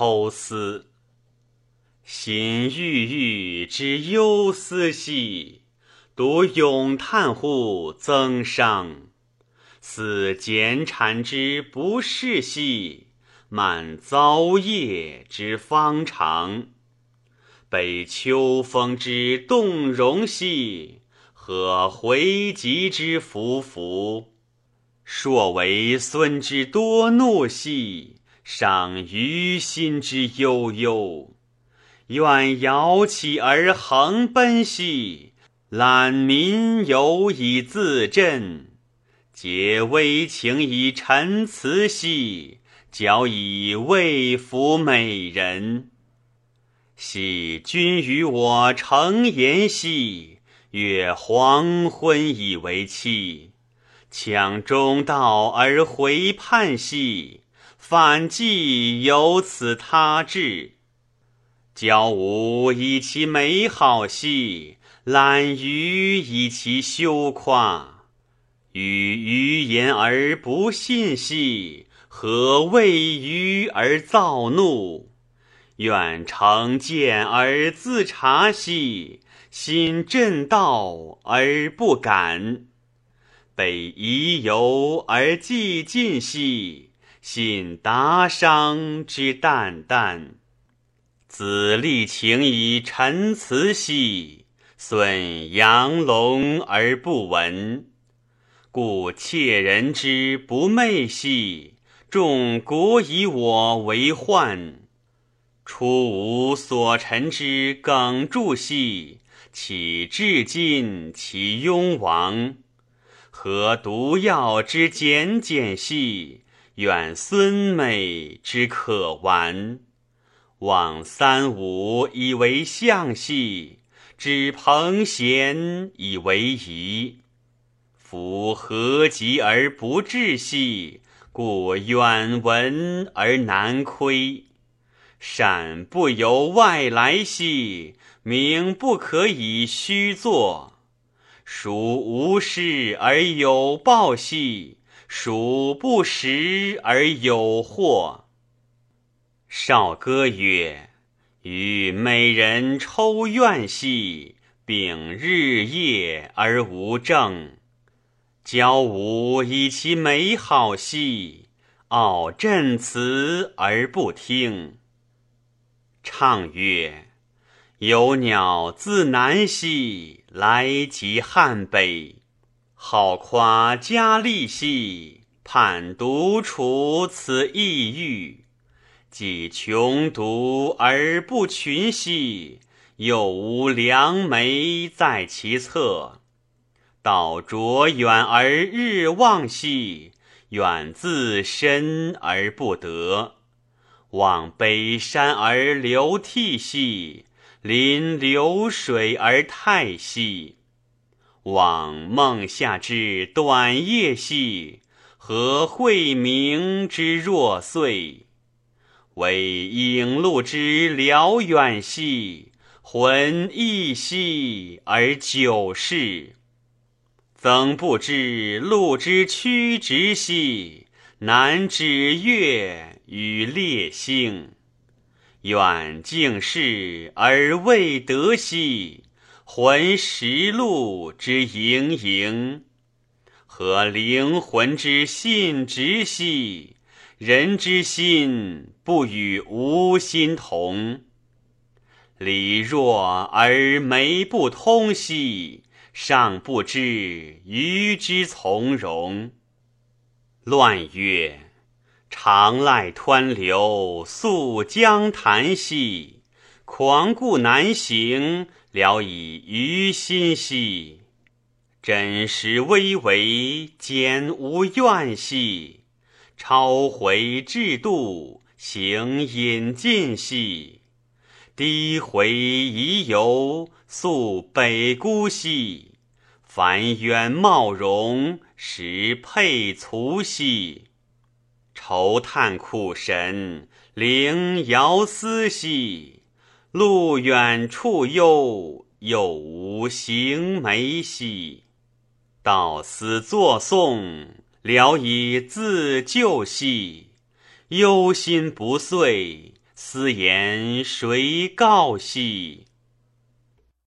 抽丝。心郁郁之忧思兮，独咏叹乎增伤。似蹇谗之不适兮，满遭夜之方长。悲秋风之动容兮，何回疾之浮浮。硕为孙之多怒兮，赏于心之悠悠。愿摇起而横奔兮，揽民犹以自振。皆微情以陈词兮，矫以慰抚美人。昔君与我成言兮，越黄昏以为期。羌中道而回盼兮，反计有此他志。交吾以其美好兮，懒于以其羞夸。与余言而不信兮，何谓余而躁怒？愿成见而自察兮，心正道而不敢；北夷游而既尽兮，信达商之淡淡。子立情以陈词兮，损阳龙而不闻。故窃人之不昧兮，众国以我为患。初无所陈之耿柱兮，岂至今其庸亡？何毒药之简简兮，远孙美之可玩。望三五以为相兮，指朋贤以为宜。夫何及而不至兮，故远闻而难窥。善不由外来兮，名不可以虚作。孰无事而有报兮，孰不食而有祸？少歌曰：“与美人抽怨兮，秉日夜而无正。交吾以其美好兮，傲振词而不听。”唱曰：“有鸟自南兮，来及汉北。好夸佳丽兮，盼独处此异域。”既穷独而不群兮，又无良媒在其侧。道卓远而日望兮，远自身而不得。望北山而流涕兮，临流水而泰兮。望孟夏之短夜兮，何晦明之若岁。惟影路之辽远兮，魂逸兮而久逝。曾不知路之曲直兮，难指月与列星。远近视而未得兮，魂识路之营营。何灵魂之信直兮？人之心不与无心同，理弱而眉不通兮，尚不知鱼之从容。乱曰：长赖湍流，溯江潭兮，狂故难行，聊以娱心兮。真实巍巍，简无怨兮。超回至度，行引进兮；低回遗游，宿北孤兮。凡远貌容，实佩卒兮。愁叹苦神，灵遥思兮。路远处幽，有无行梅兮。道思作颂。聊以自救兮，忧心不遂，思言谁告兮？